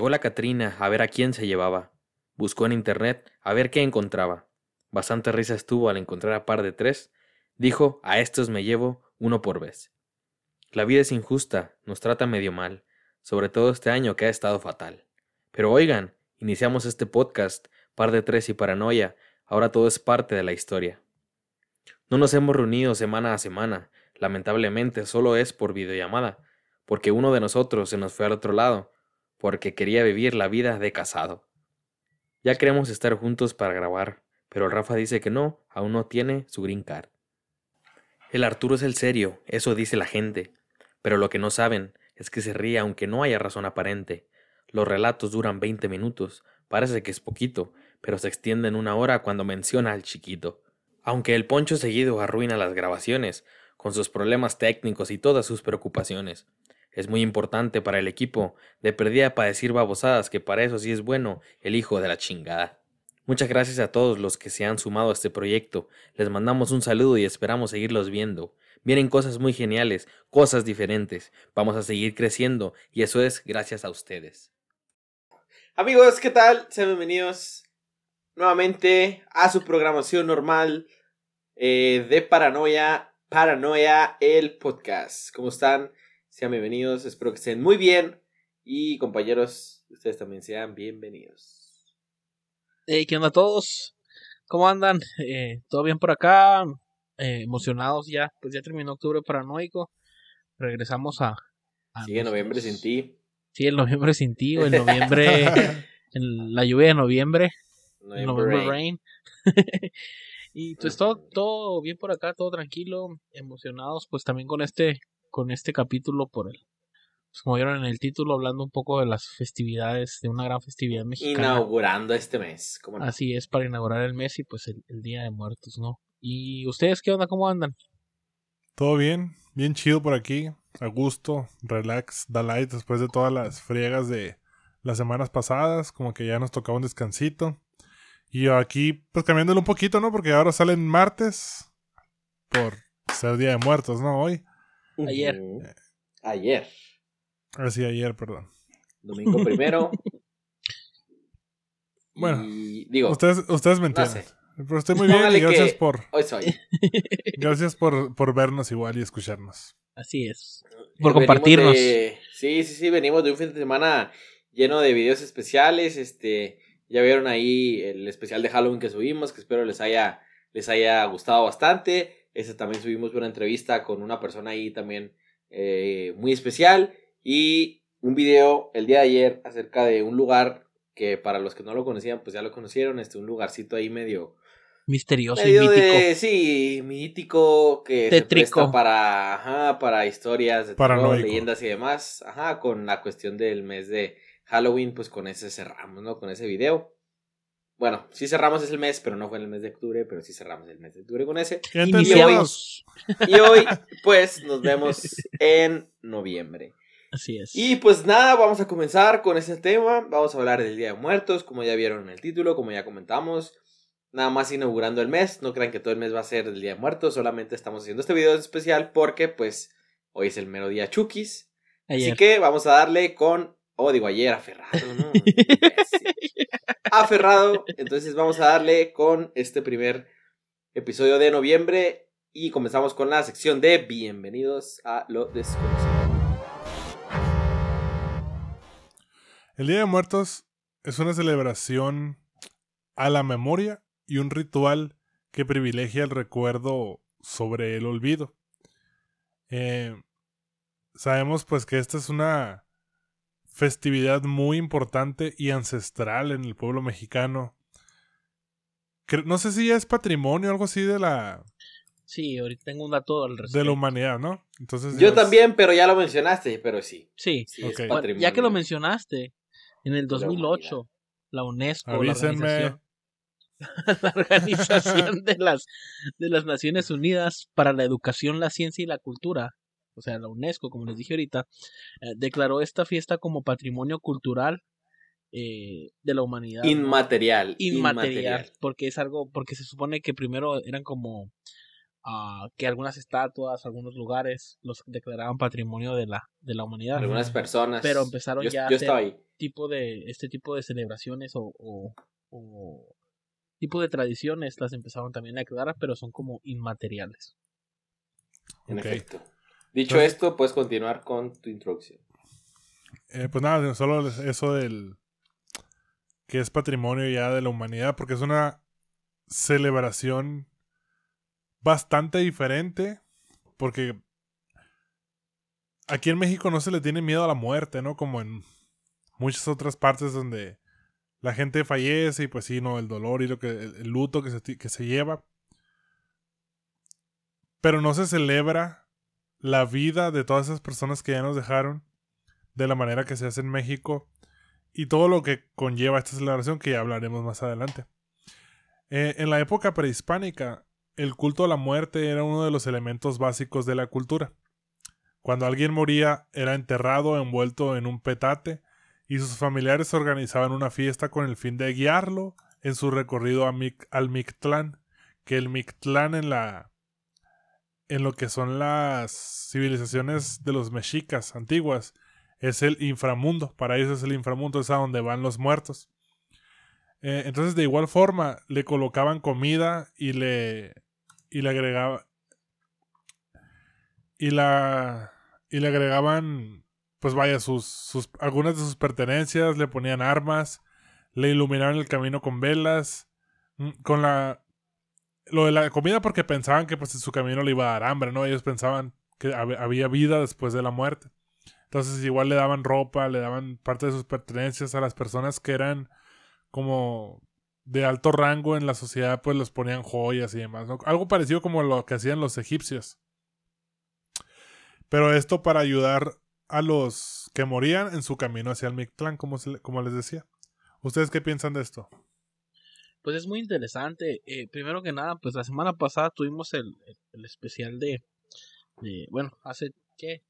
Llegó la Catrina a ver a quién se llevaba. Buscó en internet a ver qué encontraba. Bastante risa estuvo al encontrar a par de tres. Dijo, a estos me llevo uno por vez. La vida es injusta, nos trata medio mal, sobre todo este año que ha estado fatal. Pero oigan, iniciamos este podcast, par de tres y paranoia, ahora todo es parte de la historia. No nos hemos reunido semana a semana, lamentablemente solo es por videollamada, porque uno de nosotros se nos fue al otro lado, porque quería vivir la vida de casado. Ya queremos estar juntos para grabar, pero Rafa dice que no, aún no tiene su green card. El Arturo es el serio, eso dice la gente, pero lo que no saben es que se ríe aunque no haya razón aparente. Los relatos duran 20 minutos, parece que es poquito, pero se extienden una hora cuando menciona al chiquito. Aunque el poncho seguido arruina las grabaciones, con sus problemas técnicos y todas sus preocupaciones. Es muy importante para el equipo, de perdida para decir babosadas que para eso sí es bueno el hijo de la chingada. Muchas gracias a todos los que se han sumado a este proyecto. Les mandamos un saludo y esperamos seguirlos viendo. Vienen cosas muy geniales, cosas diferentes. Vamos a seguir creciendo y eso es gracias a ustedes. Amigos, ¿qué tal? Sean bienvenidos nuevamente a su programación normal eh, de Paranoia, Paranoia, el podcast. ¿Cómo están? Sean bienvenidos, espero que estén muy bien y compañeros, ustedes también sean bienvenidos. Hey, ¿qué onda a todos? ¿Cómo andan? Eh, ¿Todo bien por acá? Eh, emocionados ya, pues ya terminó octubre paranoico. Regresamos a... Sigue noviembre sin ti. Sí, el noviembre sin ti, o el noviembre... en la lluvia de noviembre. Noviembre rain. y pues todo, todo bien por acá, todo tranquilo, emocionados, pues también con este, con este capítulo por el, pues como vieron en el título, hablando un poco de las festividades, de una gran festividad mexicana. Inaugurando este mes. Así es, para inaugurar el mes y pues el, Día de Muertos, ¿no? ¿Y ustedes qué onda? ¿Cómo andan? Todo bien, bien chido por aquí, a gusto, relax, da light después de todas las friegas de las semanas pasadas, como que ya nos tocaba un descansito. Y aquí, pues cambiándolo un poquito, ¿no? Porque ahora salen martes por ser Día de Muertos, ¿no? Hoy. Ayer. Ayer. Ah, sí, ayer, perdón. Domingo primero. bueno, digo, ustedes, ustedes me entienden. Pero estoy muy bien y gracias por. Hoy soy. gracias por, por vernos igual y escucharnos. Así es. Por compartirnos. sí, sí, sí, venimos de un fin de semana lleno de videos especiales. Este, ya vieron ahí el especial de Halloween que subimos, que espero les haya, les haya gustado bastante. Ese también subimos una entrevista con una persona ahí también eh, muy especial. Y un video el día de ayer acerca de un lugar que para los que no lo conocían, pues ya lo conocieron, este, un lugarcito ahí medio... Misterioso y mítico. sí, mítico, que se presta para, ajá, para historias de leyendas y demás. Ajá, con la cuestión del mes de Halloween, pues con ese cerramos, ¿no? Con ese video. Bueno, sí cerramos ese mes, pero no fue en el mes de octubre, pero sí cerramos el mes de octubre con ese. Y hoy, y hoy, pues, nos vemos en noviembre. Así es. Y pues nada, vamos a comenzar con este tema. Vamos a hablar del Día de Muertos, como ya vieron en el título, como ya comentamos. Nada más inaugurando el mes. No crean que todo el mes va a ser el Día de Muertos. Solamente estamos haciendo este video especial porque, pues, hoy es el mero día Chukis. Así que vamos a darle con. Oh, digo ayer, aferrado, ¿no? aferrado. Entonces vamos a darle con este primer episodio de noviembre. Y comenzamos con la sección de Bienvenidos a lo desconocido. El Día de Muertos es una celebración a la memoria y un ritual que privilegia el recuerdo sobre el olvido. Eh, sabemos pues que esta es una festividad muy importante y ancestral en el pueblo mexicano. No sé si ya es patrimonio o algo así de la... Sí, ahorita tengo un dato al respecto. De la humanidad, ¿no? Entonces Yo también, pero ya lo mencionaste, pero sí. Sí, ya que lo mencionaste, en el 2008, la, UNESCO, la organización, la organización de, las, de las Naciones Unidas para la Educación, la Ciencia y la Cultura, o sea, la UNESCO, como les dije ahorita, eh, declaró esta fiesta como patrimonio cultural eh, de la humanidad. Inmaterial, inmaterial. Porque es algo, porque se supone que primero eran como uh, que algunas estatuas, algunos lugares los declaraban patrimonio de la, de la humanidad. Algunas personas. Pero empezaron ya a tipo de este tipo de celebraciones o, o, tipo de tradiciones las empezaron también a crear, pero son como inmateriales. En efecto. Dicho esto, puedes continuar con tu introducción. Eh, pues nada, solo eso del que es patrimonio ya de la humanidad, porque es una celebración bastante diferente, porque aquí en México no se le tiene miedo a la muerte, ¿no? Como en muchas otras partes donde la gente fallece y pues sí, ¿no? El dolor y lo que, el, luto que se, que se lleva. Pero no se celebra la vida de todas esas personas que ya nos dejaron de la manera que se hace en México y todo lo que conlleva esta celebración que ya hablaremos más adelante. Eh, en la época prehispánica, el culto a la muerte era uno de los elementos básicos de la cultura. Cuando alguien moría, era enterrado envuelto en un petate y sus familiares organizaban una fiesta con el fin de guiarlo en su recorrido al Mictlán, que el Mictlán en la en lo que son las civilizaciones de los mexicas antiguas es el inframundo, para ellos es el inframundo, es a donde van los muertos. Eh, entonces de igual forma le colocaban comida y le y le agregaba y la y le agregaban pues vaya, sus, sus, algunas de sus pertenencias, le ponían armas, le iluminaron el camino con velas, mm, con la... Lo de la comida porque pensaban que pues su camino le iba a dar hambre, ¿no? Ellos pensaban que había vida después de la muerte. Entonces igual le daban ropa, le daban parte de sus pertenencias a las personas que eran como de alto rango en la sociedad, pues les ponían joyas y demás, ¿no? Algo parecido como lo que hacían los egipcios. Pero esto para ayudar a los que morían en su camino hacia el Mictlán, como, como les decía. ¿Ustedes qué piensan de esto? Pues es muy interesante. Eh, primero que nada, pues la semana pasada tuvimos el, el, especial de, Bueno, hace. ¿Qué?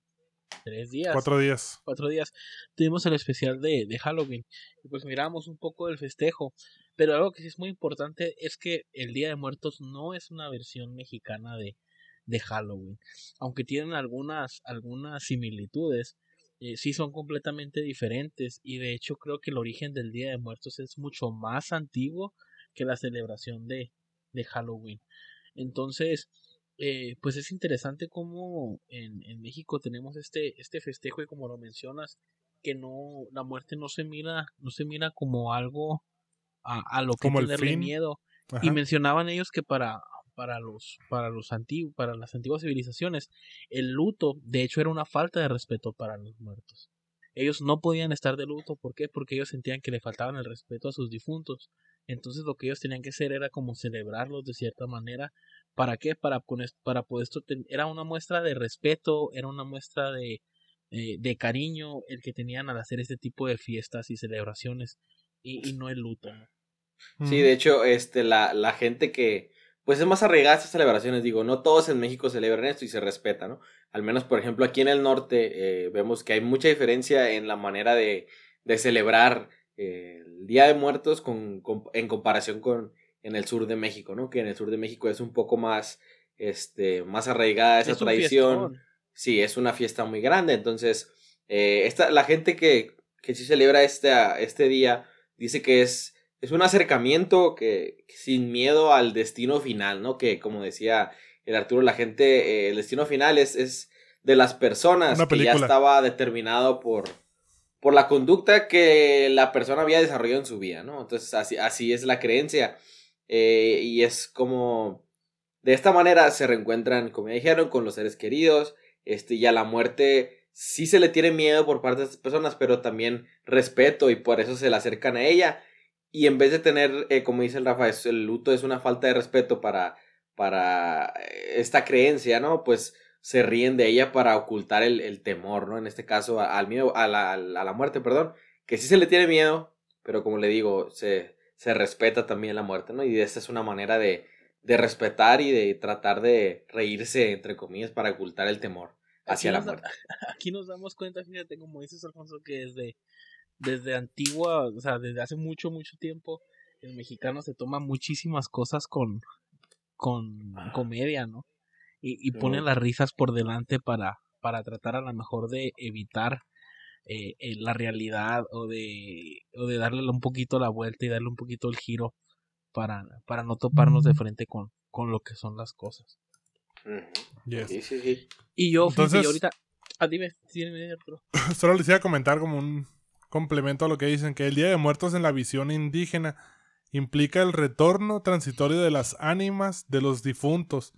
Tres días. Cuatro días. Cuatro días. Tuvimos el especial de, de Halloween. Y pues miramos un poco del festejo. Pero algo que sí es muy importante es que el Día de Muertos no es una versión mexicana de, de Halloween. Aunque tienen algunas, algunas similitudes, eh, sí son completamente diferentes y de hecho creo que el origen del Día de Muertos es mucho más antiguo que la celebración de, de Halloween. Entonces, eh, pues es interesante cómo en, en, México tenemos este, este festejo y como lo mencionas, que no, la muerte no se mira, no se mira como algo a, a lo que como tenerle miedo. Y mencionaban ellos que para, para los para los antiguos para las antiguas civilizaciones el luto de hecho era una falta de respeto para los muertos ellos no podían estar de luto ¿por qué? porque ellos sentían que le faltaban el respeto a sus difuntos entonces lo que ellos tenían que hacer era como celebrarlos de cierta manera para qué para para poder esto era una muestra de respeto era una muestra de eh, de cariño el que tenían al hacer este tipo de fiestas y celebraciones y, no el luto sí de hecho este la, la gente que pues es más arraigada estas celebraciones. Digo, no todos en México celebran esto y se respeta, ¿no? Al menos, por ejemplo, aquí en el norte eh, vemos que hay mucha diferencia en la manera de, de celebrar el Día de Muertos con, en comparación con en el sur de México, ¿no? Que en el sur de México es un poco más, este, más arraigada esa tradición. Sí, es una fiesta muy grande. Entonces, eh, esta, la gente que, que sí celebra este, este día dice que es es un acercamiento que sin miedo al destino final, ¿no? Que como decía el Arturo, la gente, eh, el destino final es, es de las personas que ya estaba determinado por, por la conducta que la persona había desarrollado en su vida, ¿no? Entonces así, así es la creencia. Eh, y es como, de esta manera se reencuentran, como ya dijeron, con los seres queridos, este, y a la muerte sí se le tiene miedo por parte de estas personas, pero también respeto y por eso se le acercan a ella y en vez de tener, eh, como dice el Rafa, el luto es una falta de respeto para, para eh, esta creencia, ¿no? Pues se ríen de ella para ocultar el, temor, ¿no? En este caso, al miedo, a la, a la, muerte, perdón, que sí se le tiene miedo, pero como le digo, se, se respeta también la muerte, ¿no? Y esta es una manera de, de respetar y de tratar de reírse, entre comillas, para ocultar el temor hacia la muerte. aquí nos damos cuenta, fíjate, como dices Alfonso, que desde desde antigua, o sea, desde hace mucho, mucho tiempo, el mexicano se toma muchísimas cosas con, con comedia, ¿no? Y, y pone las risas por delante para, para tratar a lo mejor de evitar eh, eh, la realidad o de, o de darle un poquito la vuelta y darle un poquito el giro para, para no toparnos de frente con, con lo que son las cosas. Sí, sí, sí. Y yo, Entonces, ahorita... Ah, dime, Solo les iba a comentar como un complemento a lo que dicen, que el Día de Muertos en la visión indígena implica el retorno transitorio de las ánimas de los difuntos,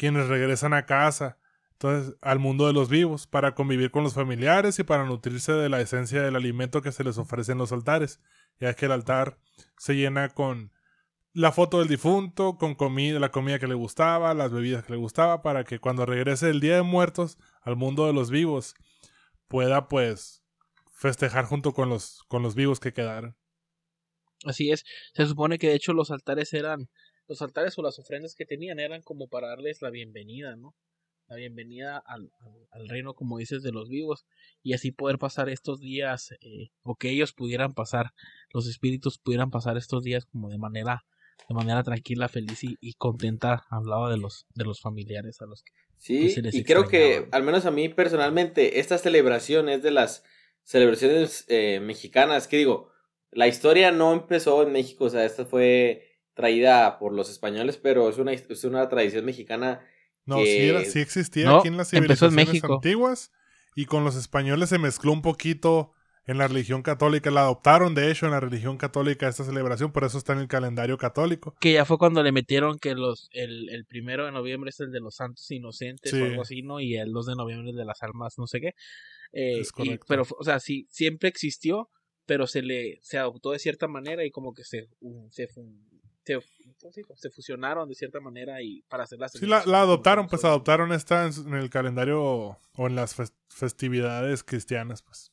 quienes regresan a casa, entonces, al mundo de los vivos, para convivir con los familiares y para nutrirse de la esencia del alimento que se les ofrece en los altares, ya que el altar se llena con la foto del difunto, con comida, la comida que le gustaba, las bebidas que le gustaba, para que cuando regrese el Día de Muertos al mundo de los vivos, pueda pues festejar junto con los, con los vivos que quedaron. Así es, se supone que de hecho los altares eran, los altares o las ofrendas que tenían eran como para darles la bienvenida, ¿no? La bienvenida al, al, reino, como dices, de los vivos, y así poder pasar estos días, eh, o que ellos pudieran pasar, los espíritus pudieran pasar estos días como de manera de manera tranquila, feliz y, contenta hablaba de los, de los familiares a los que Sí, pues, y creo que, al menos a mí personalmente, esta celebración es de las celebraciones eh, mexicanas, que digo, la historia no empezó en México, o sea, esta fue traída por los españoles, pero es una, es una tradición mexicana. No, sí, sí, existía aquí en las civilizaciones antiguas y con los españoles se mezcló un poquito en la religión católica. La adoptaron, de hecho, en la religión católica esta celebración, por eso está en el calendario católico. Que ya fue cuando le metieron que los el, el primero de noviembre es el de los santos inocentes o algo así, ¿no? Y el 2 de noviembre es de las almas, no sé qué. Eh, es correcto. pero, o sea, sí, siempre existió, pero se le se adoptó de cierta manera y como que se, se, se, fusionaron de cierta manera y para hacer Sí, la, la adoptaron, pues adoptaron esta en, el calendario o en las festividades cristianas, pues.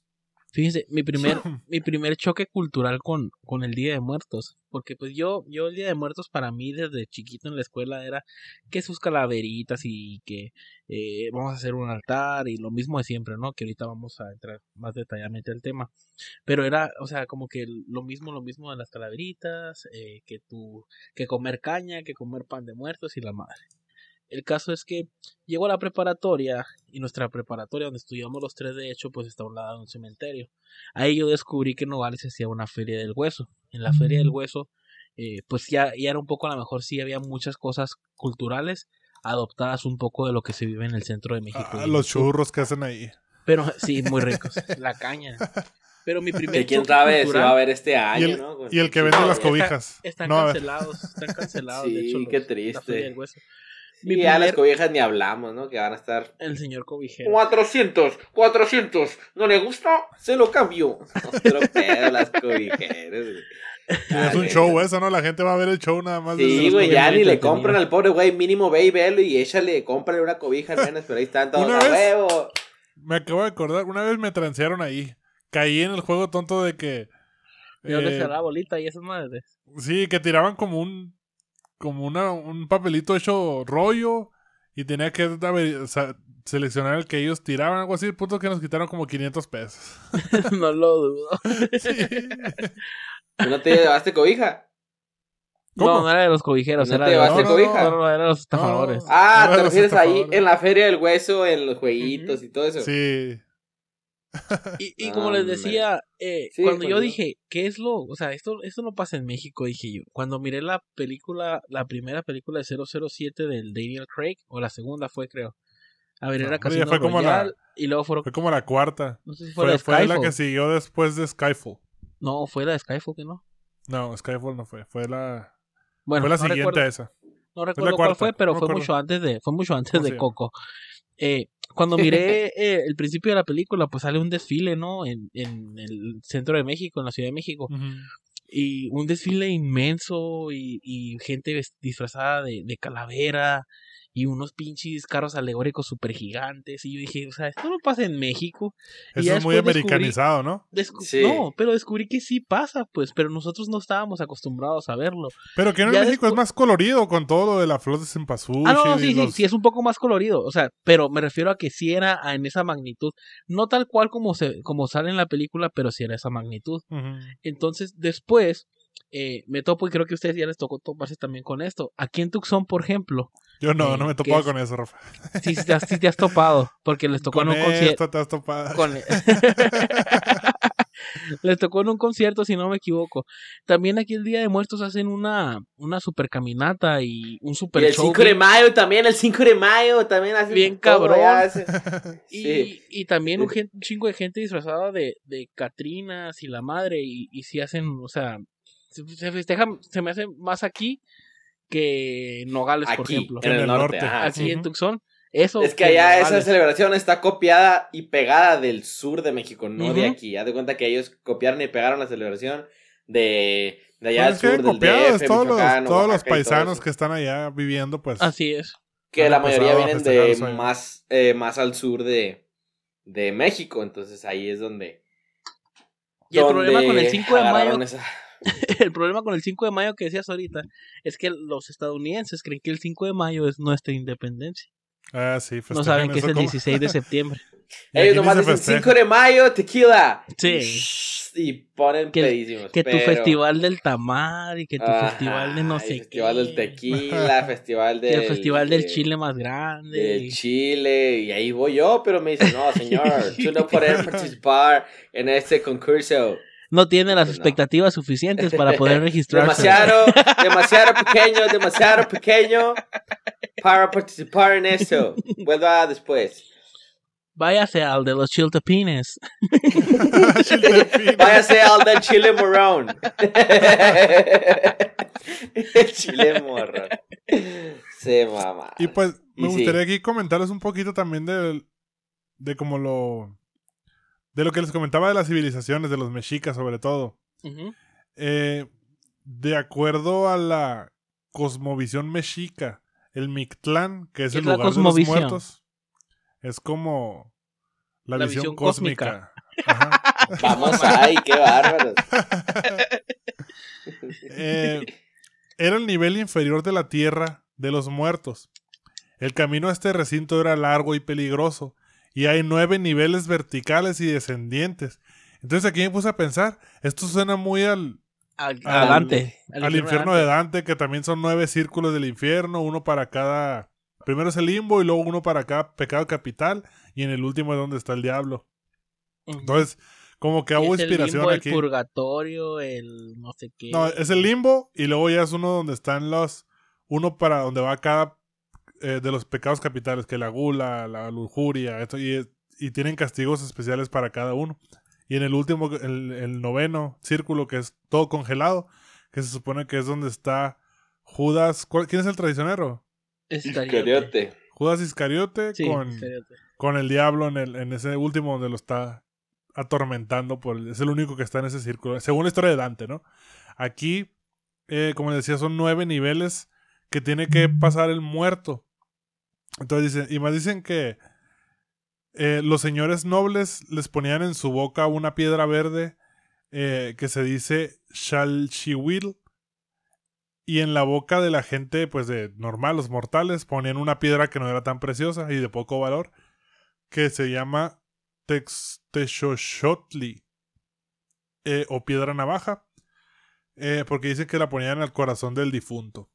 Fíjense, mi primer, mi primer choque cultural con, con el Día de Muertos. Porque pues yo, yo el Día de Muertos para mí desde chiquito en la escuela era que sus calaveritas y que eh, vamos a hacer un altar y lo mismo de siempre, ¿no? Que ahorita vamos a entrar más detalladamente al tema. Pero era, o sea, como que lo mismo, lo mismo de las calaveritas, eh, que tu, que comer caña, que comer pan de muertos y la madre. El caso es que llego a la preparatoria y nuestra preparatoria donde estudiamos los tres de hecho pues está a un lado de un cementerio. Ahí yo descubrí que en Nogales se hacía una feria del hueso. En la feria del mm. hueso eh, pues ya, ya era un poco a lo mejor sí había muchas cosas culturales adoptadas un poco de lo que se vive en el centro de México. Ah, los churros que hacen ahí. Pero sí, muy ricos. la caña. Pero mi primer quién sabe si va a haber este año, y el, ¿no? Y el que vende las cobijas. están cancelados, están cancelados. sí, de hecho, qué triste. Y ya las cobijas ni hablamos, ¿no? Que van a estar. El señor cobijero. 400, 400. ¿No le gusta? Se lo cambio. Otro pedo las cobijeras. Es un show eso, ¿no? La gente va a ver el show nada más. Sí, güey, ya ni le compran al pobre güey. Mínimo ve y velo y échale, cómprale una cobija al menos, pero ahí están todos a huevo. Me acabo de acordar, una vez me transearon ahí. Caí en el juego tonto de que. Yo eh, la bolita y esas madres. Sí, que tiraban como un como una, un papelito hecho rollo y tenía que seleccionar el que ellos tiraban, algo así, punto que nos quitaron como 500 pesos. no lo dudo. ¿No te llevaste cobija? No, no era de los cobijeros, ¿No era te llevaste cobija? No, no, era de los estafadores. ah, te refieres ahí en la feria del hueso, en los jueguitos y todo eso. Sí. Y, como les decía, eh, cuando yo dije, ¿qué es lo? O sea, esto, esto no pasa en México, dije yo. Cuando miré la película, la primera película de 007 del Daniel Craig, o la segunda fue, creo. A ver, era casi fue como la, y luego Fue como la cuarta. No sé si fue, fue, la que siguió después de Skyfall. No, fue la de Skyfall, que no. No, Skyfall no fue. Fue la. Bueno, fue la siguiente a esa. No recuerdo cuál fue, pero fue mucho antes de, fue mucho antes de Coco. Eh, cuando miré eh, el principio de la película, pues sale un desfile, ¿no? En, en el centro de México, en la Ciudad de México. Y un desfile inmenso y, y gente disfrazada de, de calavera y unos pinches carros alegóricos súper gigantes. Y yo dije, o sea, esto no pasa en México. Eso es muy americanizado, ¿no? No, pero descubrí que sí pasa, pues, pero nosotros no estábamos acostumbrados a verlo. Pero que en México es más colorido con todo lo de la flor de cempasúchil. Ah, no, sí, sí, sí, es un poco más colorido. O sea, pero me refiero a que sí era en esa magnitud. No tal cual como, se, como sale en la película, pero sí era esa magnitud. Entonces, después eh, me topo y creo que a ustedes ya les tocó toparse también con esto. Aquí en Tucson, por ejemplo. Yo no, no me he topado con eso, Rafa. Sí, sí te, has, topado, porque les tocó en un concierto. te has topado. les tocó en un concierto, si no me equivoco. También aquí el Día de Muertos hacen una, una super caminata y un super y el 5 de mayo también, el 5 de mayo también hacen Bien cabrón. y, y, también un, chingo de gente disfrazada de, de Catrinas y la madre y, y si hacen, o sea, se festeja, se me hace más aquí que Nogales, por ejemplo. En, el, norte. Aquí en Tucson. Eso es que allá esa celebración está copiada y pegada del sur de México, no de aquí. Haz de cuenta que ellos copiaron y pegaron la celebración de, de allá pues al sur del DF, todos los, todos los paisanos que están allá viviendo, pues. Así es. Que la mayoría vienen de más, eh, más al sur de, de México, entonces ahí es donde. Y el problema con el 5 de mayo. el problema con el 5 de mayo que decías ahorita es que los estadounidenses creen que el 5 de mayo es nuestra independencia. Ah, sí, No saben que es el 16 de septiembre. Ellos nomás dicen 5 de mayo, tequila. Sí. Y ponen que, pedísimos. Que tu festival del tamar y que tu festival de no sé festival del tequila, festival del... el festival del chile más grande. Del chile, y ahí voy yo, pero me dicen, no, señor, tú no puedes participar en este concurso no tiene las pues expectativas suficientes para poder registrarse. demasiado, demasiado pequeño, demasiado pequeño para participar en eso. Vuelva después. Váyase al de los chiltepines. Váyase al del chile morón. El chile morrón. Se mamá. Y pues me gustaría aquí comentarles un poquito también de, de cómo lo de lo que les comentaba de las civilizaciones, de los mexicas sobre todo. Eh, de acuerdo a la cosmovisión mexica, el Mictlán, que es el lugar de los muertos, es como la, visión, cósmica. Vamos ahí, qué bárbaros. Eh, era el nivel inferior de la tierra de los muertos. El camino a este recinto era largo y peligroso, y hay nueve niveles verticales y descendientes. Entonces aquí me puse a pensar, esto suena muy al... Al, Dante. Al, infierno de Dante, que también son nueve círculos del infierno, uno para cada... Primero es el limbo y luego uno para cada pecado capital y en el último es donde está el diablo. Entonces, como que hubo inspiración el limbo, aquí. El purgatorio, el no sé qué. No, es el limbo y luego ya es uno donde están los... Uno para donde va cada eh, de los pecados capitales, que la gula, la lujuria, esto, y, y, tienen castigos especiales para cada uno. Y en el último, el, noveno círculo, que es todo congelado, que se supone que es donde está Judas. ¿Quién es el traicionero? Iscariote. Judas Iscariote, con, con el diablo en, el, en ese último donde lo está atormentando. Por es el único que está en ese círculo, según la historia de Dante, ¿no? Aquí, eh, como decía, son nueve niveles que tiene que pasar el muerto. Entonces dicen, y más dicen que eh, los señores nobles les ponían en su boca una piedra verde eh, que se dice Shalchiwil. Y en la boca de la gente, pues de normal, los mortales, ponían una piedra que no era tan preciosa y de poco valor, que se llama Textexoxotli, eh, o piedra navaja, porque dicen que la ponían al corazón del difunto.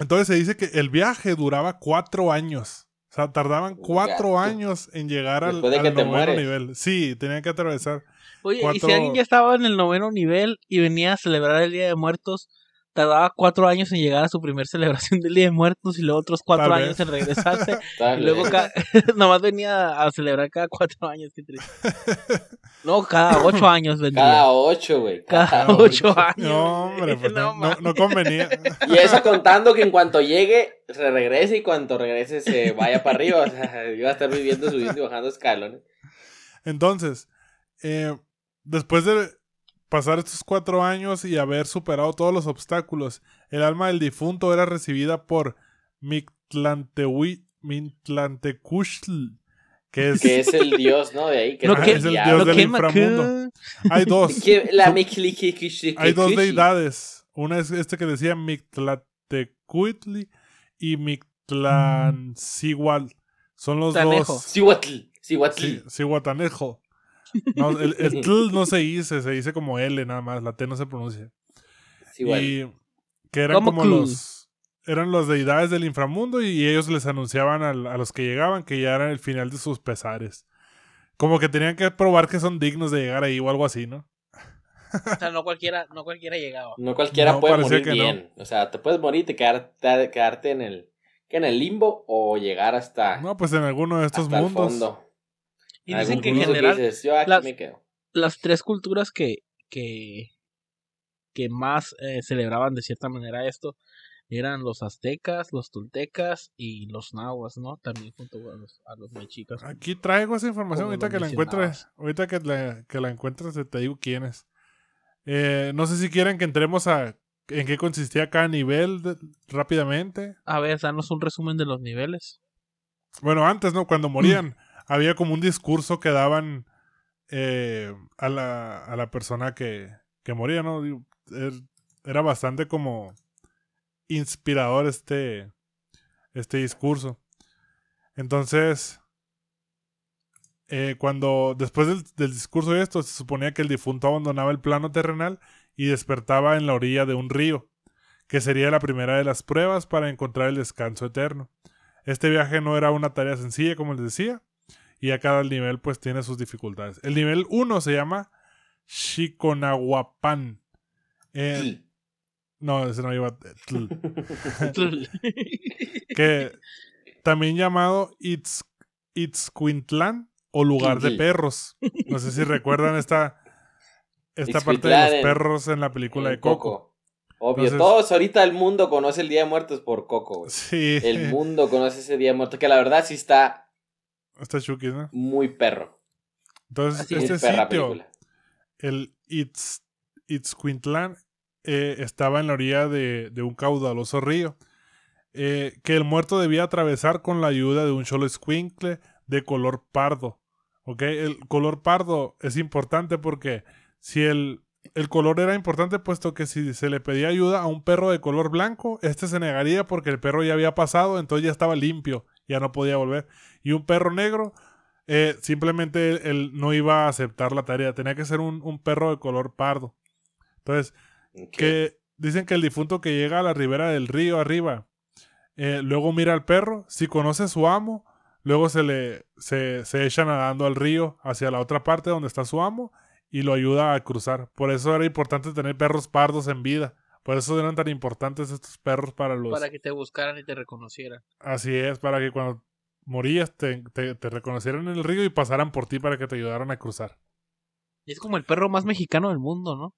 Entonces se dice que el viaje duraba cuatro años. O sea, tardaban cuatro años en llegar al, noveno nivel. Sí, tenían que atravesar. Oye, y si alguien ya estaba en el noveno nivel y venía a celebrar el Día de Muertos, tardaba cuatro años en llegar a su primer celebración del Día de Muertos y luego otros cuatro años en regresarse. y luego nomás venía a celebrar cada cuatro años, qué triste. No, cada ocho años vendría. Cada ocho, güey. Cada, ocho, años. No, hombre, pues no, no, convenía. Y eso contando que en cuanto llegue, se regrese y cuando regrese se vaya para arriba. O sea, iba a estar viviendo, subiendo y bajando escalones. Entonces, eh, después de pasar estos cuatro años y haber superado todos los obstáculos, el alma del difunto era recibida por Mictlantecushtl, que es, que es el dios, ¿no? De ahí, que, es el dios del inframundo. Hay dos. Hay dos deidades. Una es este que decía Mictlantecuhtli y Mictlancigual. Son los dos. Cihuatl. Cihuatl. Cihuatanejo. No, el, el tl no se dice, se dice como L nada más, la T no se pronuncia. Igual. Y que eran como los eran los deidades del inframundo y ellos les anunciaban a, a, los que llegaban que ya era el final de sus pesares. Como que tenían que probar que son dignos de llegar ahí o algo así, ¿no? O sea, no cualquiera, no cualquiera llegaba. No cualquiera no, puede morir bien. No. O sea, te puedes morir y te quedarte, quedarte en el en el limbo o llegar hasta No, pues en alguno de estos mundos. Y dicen que en general que dices, Yo aquí las, me quedo. las tres culturas que que que más eh, celebraban de cierta manera esto eran los aztecas, los toltecas y los nahuas, ¿no? También junto a los, a los mexicas. Aquí traigo esa información, ahorita que la encuentres, ahorita que la, que la encuentres te digo quién es. Eh, no sé si quieren que entremos a en qué consistía cada nivel rápidamente. A ver, danos un resumen de los niveles. Bueno, antes, ¿no? Cuando morían, había como un discurso que daban eh, a, la, a la persona que, que moría, ¿no? Er, era bastante como inspirador este, este discurso. Entonces, eh, cuando después del, del, discurso de esto, se suponía que el difunto abandonaba el plano terrenal y despertaba en la orilla de un río, que sería la primera de las pruebas para encontrar el descanso eterno. Este viaje no era una tarea sencilla, como les decía, y a cada nivel pues tiene sus dificultades. El nivel 1 se llama Shikonahuapan. Eh, no, ese no iba. que también llamado Itz, Itzcuintlán o lugar de perros. No sé si recuerdan esta, esta parte de los perros en la película de Coco. Obvio, todos ahorita el mundo conoce el Día de Muertos por Coco, Sí. El mundo conoce ese Día de Muertos, que la verdad sí está. Está ¿no? Muy perro. Entonces, este sitio, el Itz, Itzcuintlán, eh, estaba en la orilla de, de un caudaloso río, eh, que el muerto debía atravesar con la ayuda de un solo escuincle de color pardo. ¿Ok? El color pardo es importante porque si el, el color era importante, puesto que si se le pedía ayuda a un perro de color blanco, este se negaría porque el perro ya había pasado, entonces ya estaba limpio, ya no podía volver. Y un perro negro, eh, simplemente él, no iba a aceptar la tarea, tenía que ser un, un perro de color pardo. Entonces, que dicen que el difunto que llega a la ribera del río arriba, eh, luego mira al perro, si conoce a su amo, luego se le se, se echa nadando al río hacia la otra parte donde está su amo y lo ayuda a cruzar. Por eso era importante tener perros pardos en vida. Por eso eran tan importantes estos perros para los... Para que te buscaran y te reconocieran. Así es, para que cuando morías te, te, te reconocieran en el río y pasaran por ti para que te ayudaran a cruzar. Y es como el perro más mexicano del mundo, ¿no?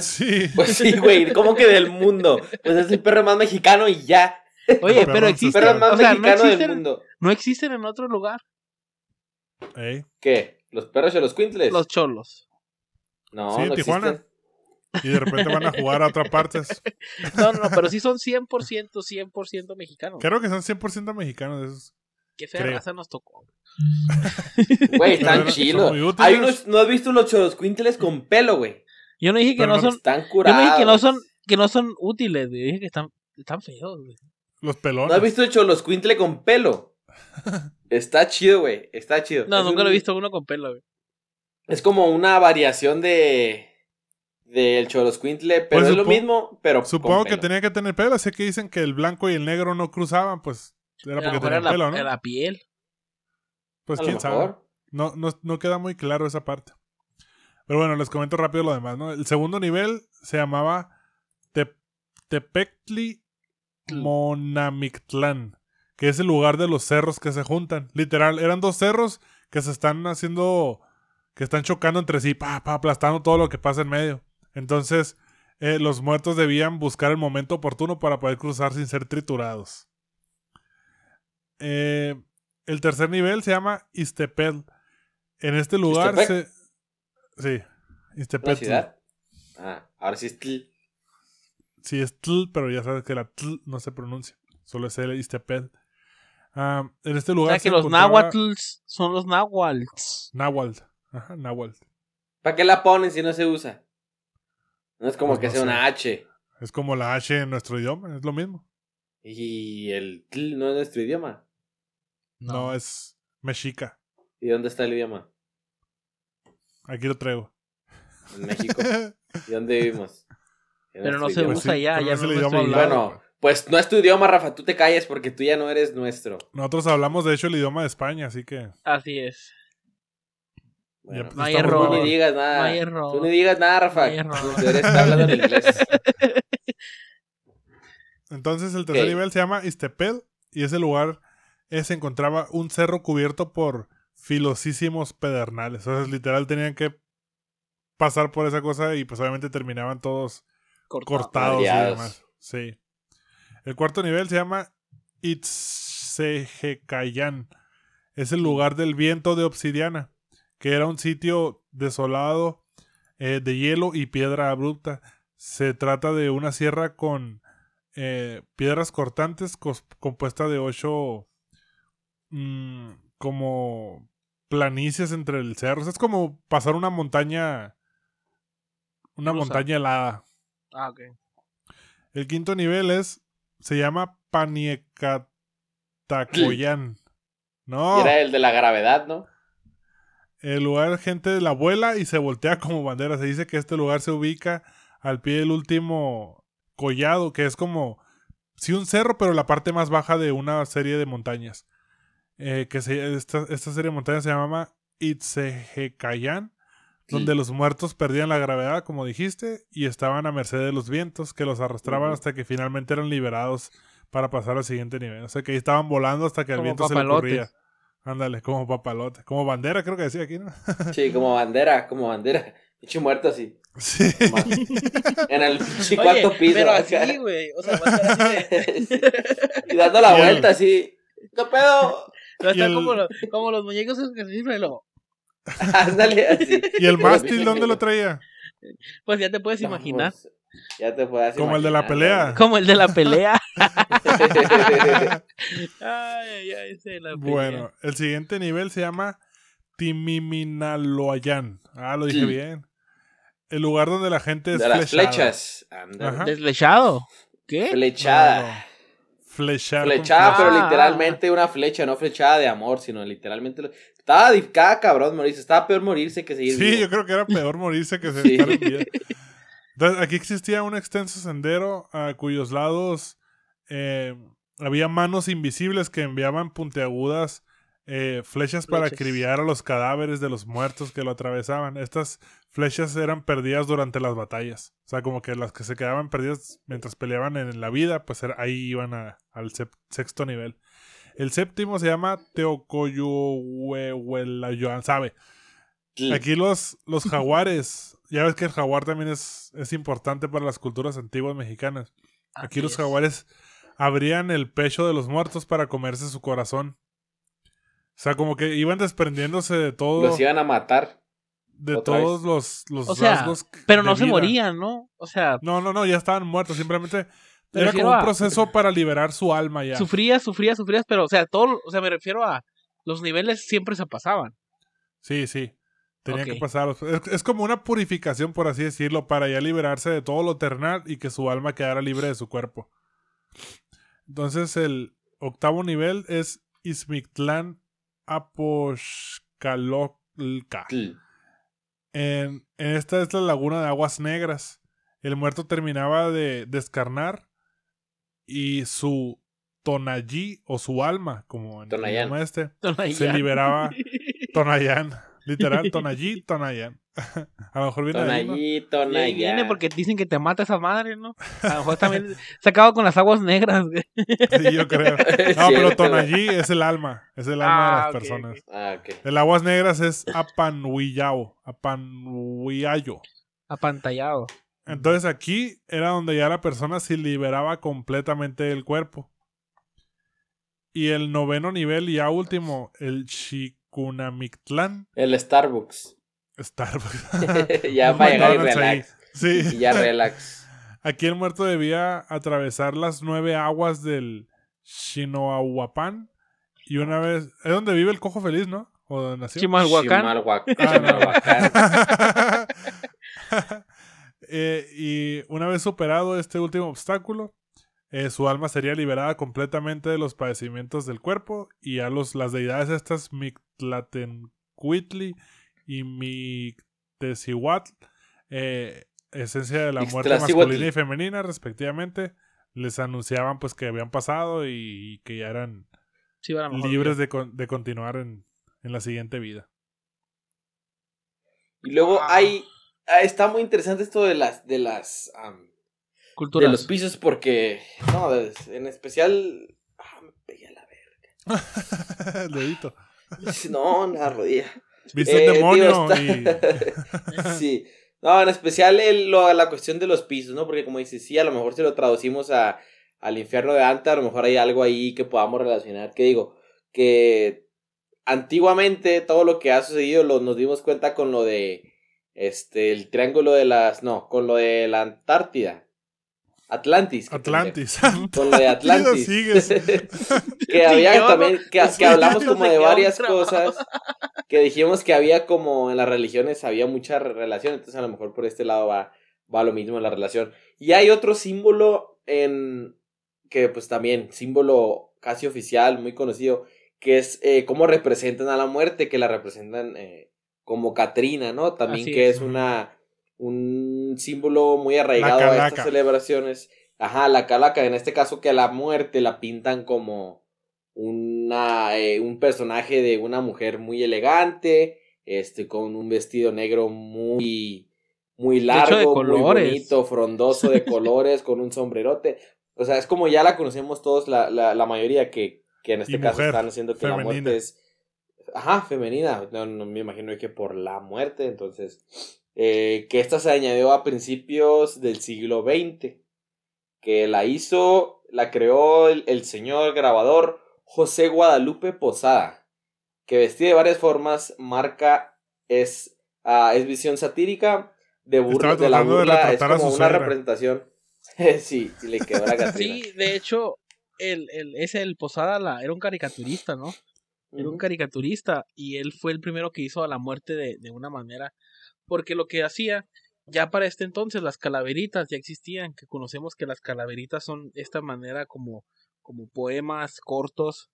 Sí. Pues sí, güey. ¿Cómo que del mundo? Pues es el perro más mexicano y ya. Oye, pero existen. Perro más mexicano no existen, del mundo. No existen en otro lugar. ¿Qué? ¿Los perros y los quintles? Los cholos. No, sí, en Tijuana. Y de repente van a jugar a otras partes. No, no, pero sí son 100%, 100% mexicanos. Creo que son 100% mexicanos esos. Qué fea raza nos tocó. Güey, están chilos. Hay unos, ¿no has visto unos cholos quintles con pelo, güey? Yo no dije que no son. Están curados. Yo no dije que no son, que no son útiles, Yo dije que están, están feos, güey. Los pelones. ¿No has visto hecho los quintle con pelo? Está chido, güey. Está chido. No, nunca lo he visto uno con pelo, güey. Es como una variación de. Del Choloscuintle, pero pues es lo mismo, pero. Supongo que tenía que tener pelo, así que dicen que el blanco y el negro no cruzaban, pues. Era porque tenían pelo, ¿no? La piel. Pues quién sabe. No, no, no queda muy claro esa parte. Pero bueno, les comento rápido lo demás, ¿no? El segundo nivel se llamaba Tepectli Monamictlán, que es el lugar de los cerros que se juntan. Literal, eran dos cerros que se están haciendo, que están chocando entre sí, pa, pa, aplastando todo lo que pasa en medio. Entonces, eh, los muertos debían buscar el momento oportuno para poder cruzar sin ser triturados. Eh, el tercer nivel se llama Istepel. En este lugar se, Sí, Istepetl. ciudad? Ah, ahora sí es Tl. Sí, es Tl, pero ya sabes que la Tl no se pronuncia. Solo es el Istepetl. Ah, en este lugar. O sea que los náhuatls son los náhuatls. Náhuatl. Ajá, náhuatl. ¿Para qué la ponen si no se usa? No es como pues que sea una H. Es como la H en nuestro idioma, es lo mismo. ¿Y el Tl no es nuestro idioma? No, no es mexica. ¿Y dónde está el idioma? Aquí lo traigo. En México. ¿Y dónde vivimos? Pero no se usa allá, ya no es Bueno, pues no es tu idioma, Rafa, tú te calles porque tú ya no eres nuestro. Nosotros hablamos de hecho el idioma de España, así que. Así es. Bueno, no hay error. Tú ni digas nada. No hay error. Tú ni digas nada, Rafa. No hablando en inglés. Entonces el tercer nivel se llama Istepel y ese lugar se encontraba un cerro cubierto por filosísimos pedernales. O sea, literal tenían que pasar por esa cosa y pues obviamente terminaban todos cortados y demás. Sí. El cuarto nivel se llama Itzehekayan. Es el lugar del viento de obsidiana que era un sitio desolado eh, de hielo y piedra abrupta. Se trata de una sierra con eh, piedras cortantes compuesta de ocho mm, como planicies entre el cerro. es como pasar una montaña una montaña helada. Ah, ok. El quinto nivel es se llama Paniecatacoyan. No. Era el de la gravedad, ¿no? El lugar, gente de la abuela y se voltea como bandera. Se dice que este lugar se ubica al pie del último collado, que es como, sí, un cerro, pero la parte más baja de una serie de montañas. Eh, que se, esta, serie de montañas se llama Itzehecayan, donde los muertos perdían la gravedad, como dijiste, y estaban a merced de los vientos que los arrastraban hasta que finalmente eran liberados para pasar al siguiente nivel. O sea que ahí estaban volando hasta que el viento se le ocurría. Ándale, como papalote. Como bandera, creo que decía aquí, ¿no? sí, como bandera, como bandera. Pinche muerto así. Sí. En el pinche cuarto piso. Pero así, güey. O sea, va a estar así y dando la vuelta así. ¿Qué pedo? Va a estar como, como los muñecos que se. Ándale así. ¿Y el mástil dónde lo traía? Pues ya te puedes imaginar. Ya te puedes Como el de la pelea. Como el de la pelea. ay, ay, la bueno, el siguiente nivel se llama Timiminaloayan. Ah, lo dije bien. El lugar donde la gente es de las flechas. ¿Deslechado? ¿Qué? Flechada. Flechada. Flechada, pero literalmente una flecha, no flechada de amor, sino literalmente. Estaba cada cabrón morirse. Estaba peor morirse que seguir. Sí, yo creo que era peor morirse que seguir entonces, aquí existía un extenso sendero a cuyos lados eh, había manos invisibles que enviaban puntiagudas eh, flechas, para acribillar a los cadáveres de los muertos que lo atravesaban. Estas flechas eran perdidas durante las batallas. O sea, como que las que se quedaban perdidas mientras peleaban en la vida, pues ahí iban al sexto nivel. El séptimo se llama Teocoyuhuelayoan, ¿sabe? Aquí los, los jaguares, ya ves que el jaguar también es, es importante para las culturas antiguas mexicanas. Aquí los jaguares abrían el pecho de los muertos para comerse su corazón. O sea, como que iban desprendiéndose de todo. Los iban a matar. De todos los, los rasgos. Pero no se morían, ¿no? O sea. No, no, no, ya estaban muertos. Simplemente era como un proceso para liberar su alma ya. Sufrías, sufrías, sufrías, pero, o sea, todo. O sea, me refiero a. Los niveles siempre se pasaban. Sí, sí. Tenían que pasar. Es, como una purificación, por así decirlo, para ya liberarse de todo lo terrenal y que su alma quedara libre de su cuerpo. Entonces, el octavo nivel es Ismictlán Aposhkalolka. En, esta es la laguna de aguas negras. El muerto terminaba de descarnar y su tonallí o su alma, como en el idioma este, se liberaba. Tonayán. Literal, Tonallí, Tonayan. A lo mejor viene Tonallí, Tonayan. Viene porque dicen que te mata esa madre, ¿no? A lo mejor también se acaba con las aguas negras. Sí, yo creo. No, pero Tonallí es el alma. Es el alma de las ah, personas. Ah, El aguas negras es Apanhuillao. Apanhuillayo. Apantallado. Entonces aquí era donde ya la persona se liberaba completamente del cuerpo. Y el noveno nivel, ya último, el Chic Cunamictlán. El Starbucks. Starbucks. ya para llegar y relax. Sí. Y ya relax. Aquí el muerto debía atravesar las nueve aguas del Shinoahuapan. Y una vez. Es donde vive el cojo feliz, ¿no? ¿O donde nació? Chimalhuacán. Ah, eh, y una vez superado este último obstáculo, eh, su alma sería liberada completamente de los padecimientos del cuerpo y a los, las deidades estas Mictlatencuitli y Tecihuatl, eh, esencia de la muerte masculina y femenina, respectivamente, les anunciaban pues que habían pasado y, que ya eran libres de, de, continuar en, en, la siguiente vida. Y luego hay, ah, está muy interesante esto de las, de las, de los pisos porque, no, en especial, ah, me pegué a la verga. El dedito. No, la rodilla. Viste el eh, demonio y... sí. No, en especial el, lo, la cuestión de los pisos, ¿no? Porque como dices, sí, a lo mejor si lo traducimos a, al infierno de Anta, a lo mejor hay algo ahí que podamos relacionar. Que digo, que antiguamente todo lo que ha sucedido lo, nos dimos cuenta con lo de este el triángulo de las no, con lo de la Antártida. Atlantis. Atlantis. Con lo de Atlantis. que había también, que, que hablamos como de varias cosas. Que dijimos que había como en las religiones había mucha relación. Entonces a lo mejor por este lado va, va lo mismo en la relación. Y hay otro símbolo en que pues también, símbolo casi oficial, muy conocido, que es eh, cómo representan a la muerte, que la representan eh, como Catrina, ¿no? También que es, una un símbolo muy arraigado a estas celebraciones. Ajá, la calaca, en este caso que a la muerte la pintan como una, eh, un personaje de una mujer muy elegante, este, con un vestido negro muy, muy largo, muy bonito, frondoso de colores, con un sombrerote. O sea, es como ya la conocemos todos, la, la, la mayoría que, que en este caso están haciendo que la muerte es, ajá, femenina. No, no me imagino que por la muerte, entonces eh, que esta se añadió a principios del siglo XX, que la hizo, la creó el, señor grabador José Guadalupe Posada, que vestía de varias formas, marca es, uh, es visión satírica, de, burla, de la burla, es como una representación. sí, sí, le quedó la Sí, de hecho, el, el, ese el Posada la, era un caricaturista, ¿no? Era un caricaturista y él fue el primero que hizo a la muerte de, de una manera porque lo que hacía, ya para este entonces las calaveritas ya existían, que conocemos que las calaveritas son esta manera como, como poemas cortos,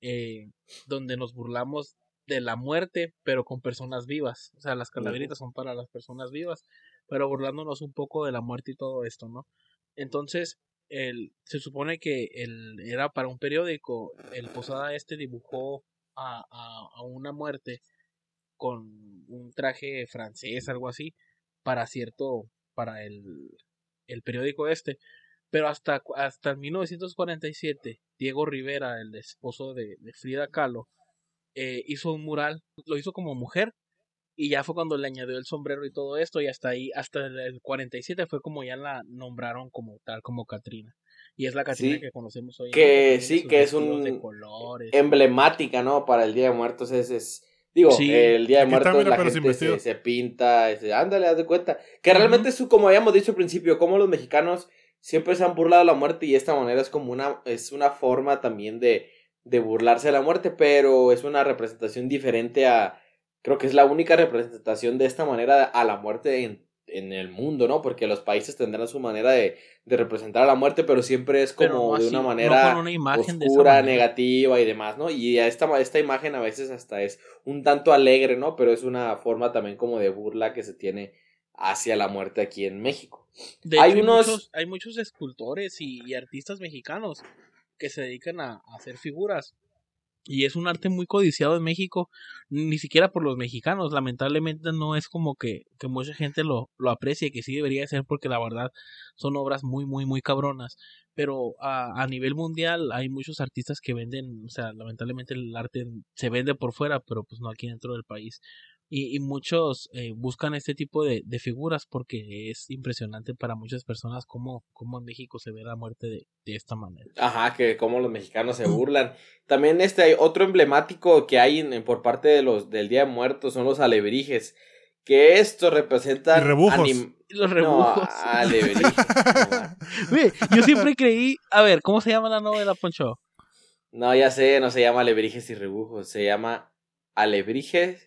eh, donde nos burlamos de la muerte, pero con personas vivas. O sea, las calaveritas son para las personas vivas, pero burlándonos un poco de la muerte y todo esto, ¿no? Entonces, el, se supone que el, era para un periódico, el Posada este dibujó a, a, a una muerte con un traje francés, algo así, para cierto, para el, el periódico este. Pero hasta, hasta 1947, Diego Rivera, el esposo de, Frida Kahlo, eh, hizo un mural, lo hizo como mujer, y ya fue cuando le añadió el sombrero y todo esto, y hasta ahí, hasta el 47 fue como ya la nombraron como tal, como Katrina. Y es la Katrina que conocemos hoy. Que sí, que es un emblemática, ¿no? Para el Día de Muertos, es, es Digo, el Día de Muertos la gente se, pinta, se, ándale, haz de cuenta. Que realmente es como habíamos dicho al principio, como los mexicanos siempre se han burlado de la muerte y de esta manera es como una, es una forma también de, de burlarse de la muerte, pero es una representación diferente a, creo que es la única representación de esta manera a la muerte en en el mundo, ¿no? Porque los países tendrán su manera de, de representar a la muerte, pero siempre es como de una manera oscura, negativa y demás, ¿no? Y esta, esta imagen a veces hasta es un tanto alegre, ¿no? Pero es una forma también como de burla que se tiene hacia la muerte aquí en México. hay, unos... hay muchos, escultores y, artistas mexicanos que se dedican a hacer figuras y es un arte muy codiciado en México, ni siquiera por los mexicanos. Lamentablemente no es como que, que mucha gente lo, lo aprecie, que sí debería ser porque la verdad son obras muy, muy, muy cabronas. Pero a, a nivel mundial hay muchos artistas que venden, o sea, lamentablemente el arte se vende por fuera, pero pues no aquí dentro del país. Y, y muchos eh, buscan este tipo de, de, figuras porque es impresionante para muchas personas cómo, cómo en México se ve la muerte de, de esta manera. Ajá, que cómo los mexicanos se burlan. También este hay otro emblemático que hay en, por parte de los del Día de Muertos son los alebrijes. Que esto representa rebujos. Los rebujos. alebrijes. yo siempre creí. A ver, ¿cómo se llama la novela, Poncho? No, ya sé, no se llama alebrijes y rebujos. Se llama alebrijes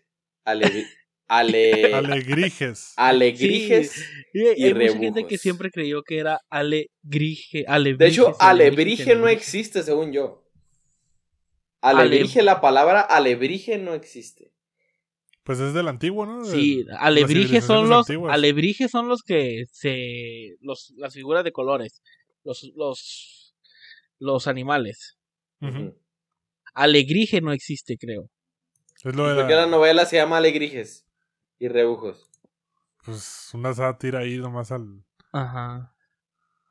ale, alegrijes. Alegrijes. y hay mucha gente que siempre creyó que era alegrije. de hecho, alebrije no existe, según yo. Alebrije, la palabra alebrije no existe. Pues es del antiguo, ¿no? sí, alebrijes son los alebrijes son los que se los las figuras de colores, los los los animales. Alegrije no existe, creo. Es lo de Porque la... novela se llama Alegrijes y Rebujos. Pues una sátira ahí nomás al. Ajá.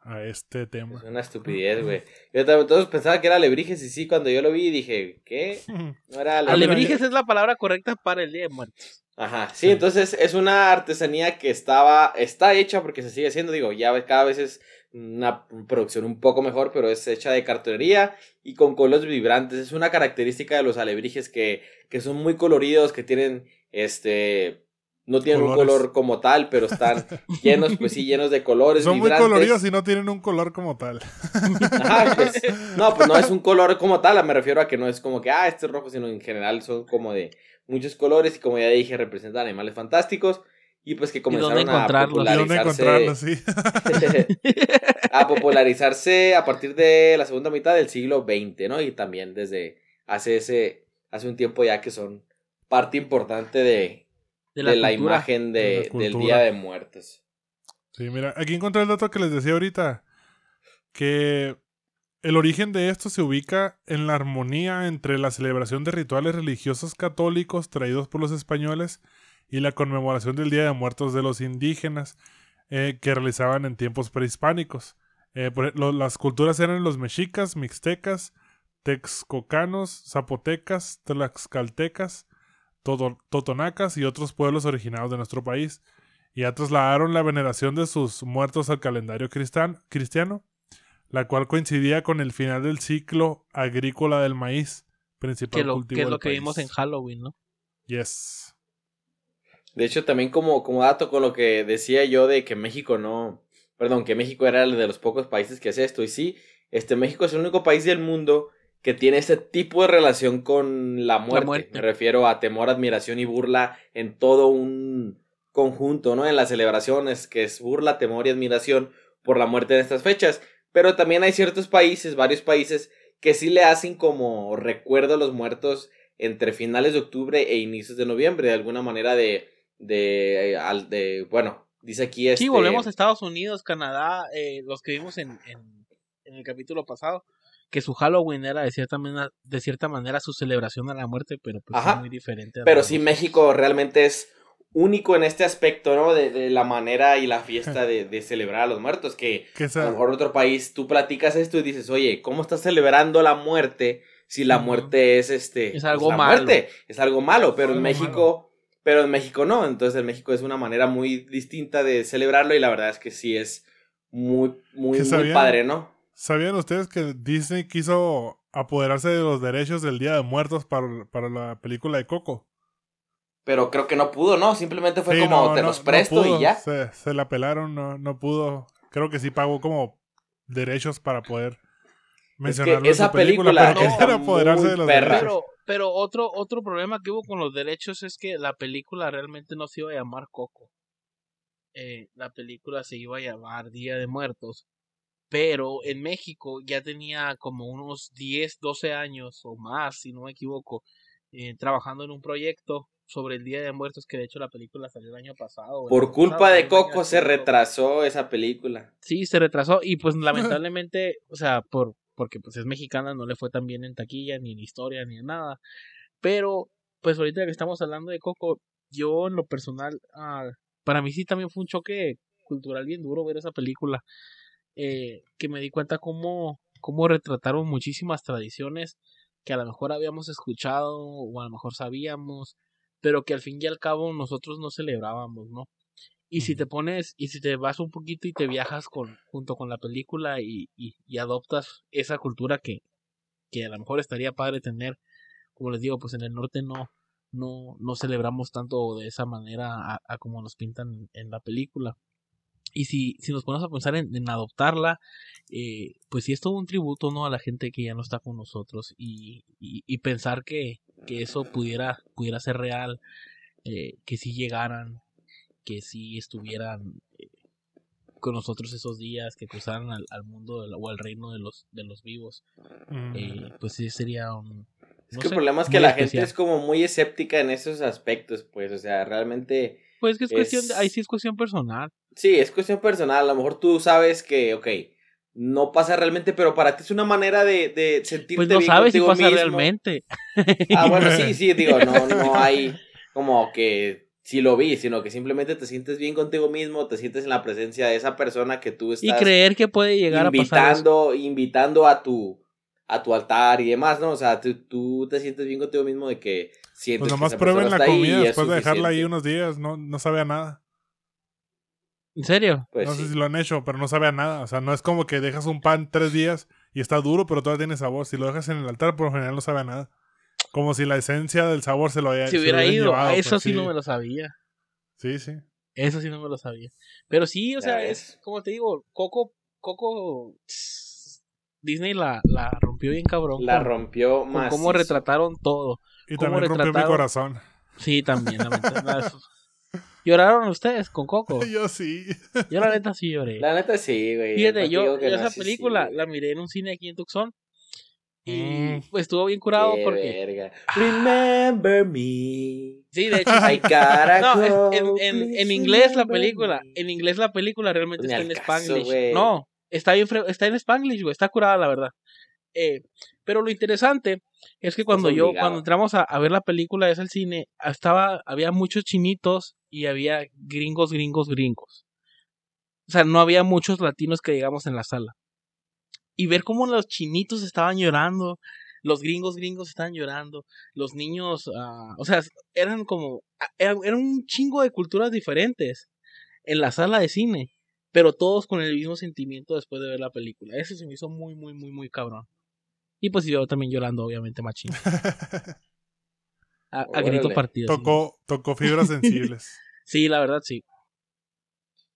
A este tema. Es una estupidez, güey. Yo también todos pensaba que era Alebrijes y sí, cuando yo lo vi dije, ¿qué? No era Alebrijes. es la palabra correcta para el Día de Muertos. Ajá, sí, entonces es una artesanía que estaba, está hecha porque se sigue haciendo, digo, ya cada vez es una producción un poco mejor, pero es hecha de cartonería y con colores vibrantes. Es una característica de los alebrijes que, que son muy coloridos, que tienen este no tienen un color como tal, pero están llenos, pues sí, llenos de colores. Son muy coloridos y no tienen un color como tal. pues, no, pues no es un color como tal, me refiero a que no es como que, ah, este es rojo, sino en general son como de muchos colores y como ya dije, representan animales fantásticos y pues que comenzaron a popularizarse. a popularizarse a partir de la segunda mitad del siglo XX, ¿no? Y también desde hace ese, hace un tiempo ya que son parte importante de, la, imagen de, del Día de Muertos. Sí, mira, aquí encontré el dato que les decía ahorita, que el origen de esto se ubica en la armonía entre la celebración de rituales religiosos católicos traídos por los españoles y la conmemoración del Día de Muertos de los indígenas eh, que realizaban en tiempos prehispánicos. Eh, las culturas eran los mexicas, mixtecas, texcocanos, zapotecas, tlaxcaltecas, totonacas y otros pueblos originados de nuestro país. Y ya trasladaron la veneración de sus muertos al calendario cristiano, la cual coincidía con el final del ciclo agrícola del maíz, principal que cultivo Que es lo que vimos en Halloween, ¿no? Yes. De hecho, también como, como dato con lo que decía yo de que México no, perdón, que México era el de los pocos países que hace esto. Y sí, este México es el único país del mundo que tiene este tipo de relación con la muerte. Me refiero a temor, admiración y burla en todo un conjunto, ¿no? En las celebraciones, que es burla, temor y admiración por la muerte en estas fechas. Pero también hay ciertos países, varios países, que sí le hacen como recuerdo a los muertos entre finales de octubre e inicios de noviembre, de alguna manera de de, al, de bueno, dice aquí este... Sí, volvemos a Estados Unidos, Canadá, eh, los que vimos en, en, el capítulo pasado, que su Halloween era de cierta manera, de cierta manera su celebración a la muerte, pero pues es muy diferente. pero sí, México realmente es único en este aspecto, ¿no? De, de la manera y la fiesta de, de, celebrar a los muertos, que a lo mejor en otro país tú platicas esto y dices, oye, ¿cómo estás celebrando la muerte si la muerte es este... Es algo pues, malo. es algo malo, pero en México... Pero en México no, entonces en México es una manera muy distinta de celebrarlo y la verdad es que sí es muy, muy, muy padre, ¿no? ¿Sabían ustedes que Disney quiso apoderarse de los derechos del Día de Muertos para, la película de Coco? Pero creo que no pudo, ¿no? Simplemente fue como te los presto y ya. Se, se, la pelaron, no, no pudo. Creo que sí pagó como derechos para poder mencionarlo es esa película, pero apoderarse de los derechos. Pero otro, otro problema que hubo con los derechos es que la película realmente no se iba a llamar Coco. Eh, la película se iba a llamar Día de Muertos. Pero en México ya tenía como unos 10, 12 años o más, si no me equivoco, eh, trabajando en un proyecto sobre el Día de Muertos, que de hecho la película salió el año pasado. Por culpa de Coco se retrasó esa película. Sí, se retrasó y pues lamentablemente, o sea, por, porque pues es mexicana, no le fue tan bien en taquilla, ni en historia, ni en nada. Pero, pues ahorita que estamos hablando de Coco, yo en lo personal, ah, para mí sí también fue un choque cultural bien duro ver esa película, eh, que me di cuenta cómo, cómo retrataron muchísimas tradiciones que a lo mejor habíamos escuchado o a lo mejor sabíamos, pero que al fin y al cabo nosotros no celebrábamos, ¿no? Y si te pones, y si te vas un poquito y te viajas con, junto con la película y, y, adoptas esa cultura que, que a lo mejor estaría padre tener, como les digo, pues en el norte no, no, no celebramos tanto de esa manera a, como nos pintan en la película. Y si, si nos ponemos a pensar en, en adoptarla, eh, pues sí es todo un tributo ¿no? a la gente que ya no está con nosotros y, y, y pensar que, que, eso pudiera, pudiera ser real, eh, que si llegaran, que sí estuvieran eh, con nosotros esos días, que cruzaran al, mundo o al reino de los, de los vivos, eh, pues sí sería un, Es que el problema es que la gente es como muy escéptica en esos aspectos, pues, o sea, realmente... Pues que es, cuestión, ahí sí es cuestión personal. Sí, es cuestión personal, a lo mejor tú sabes que, ok, no pasa realmente, pero para ti es una manera de, de sentirte pues no sabes si pasa realmente. Ah, bueno, sí, sí, digo, no, no hay como que si lo vi, sino que simplemente te sientes bien contigo mismo, te sientes en la presencia de esa persona que tú estás y creer que puede llegar a pasar invitando a tu a tu altar y demás, ¿no? O sea, tú, te sientes bien contigo mismo de que sientes pues nomás prueben la comida después de dejarla ahí unos días, no, no sabe a nada. ¿En serio? Pues no sé si lo han hecho, pero no sabe a nada. O sea, no es como que dejas un pan tres días y está duro, pero todavía tiene sabor. Si lo dejas en el altar, por lo general no sabe a nada. Como si la esencia del sabor se lo haya Si hubiera ido, eso pues sí, no me lo sabía. Sí, sí. Eso sí no me lo sabía. Pero sí, o sea, es como te digo, Coco, Coco Disney la, la rompió bien cabrón. La rompió más. Cómo retrataron todo. Y también rompió mi corazón. Sí, también. ¿Lloraron ustedes con Coco? Yo sí. Yo la neta sí lloré. La neta sí, güey. Fíjate, yo, esa película la miré en un cine aquí en Tucson. Y mm. pues estuvo bien curado porque. Verga. Remember me. Sí, de hecho. no, en, en, inglés la película. En inglés la película realmente está en Spanglish. No, está, bien, está en Spanglish, güey. Está curada, la verdad. Eh, pero lo interesante es que cuando yo, cuando entramos a, ver la película es el cine, estaba, había muchos chinitos y había gringos, gringos, gringos. O sea, no había muchos latinos que llegamos en la sala. Y ver cómo los chinitos estaban llorando, los gringos, gringos estaban llorando, los niños, ah, o sea, eran como, ah, eran, eran un chingo de culturas diferentes en la sala de cine pero todos con el mismo sentimiento después de ver la película. Eso se me hizo muy, muy, muy, muy cabrón. Y pues yo también llorando, obviamente, machín. a, grito partido. Tocó, tocó fibras sensibles. sí, la verdad, sí.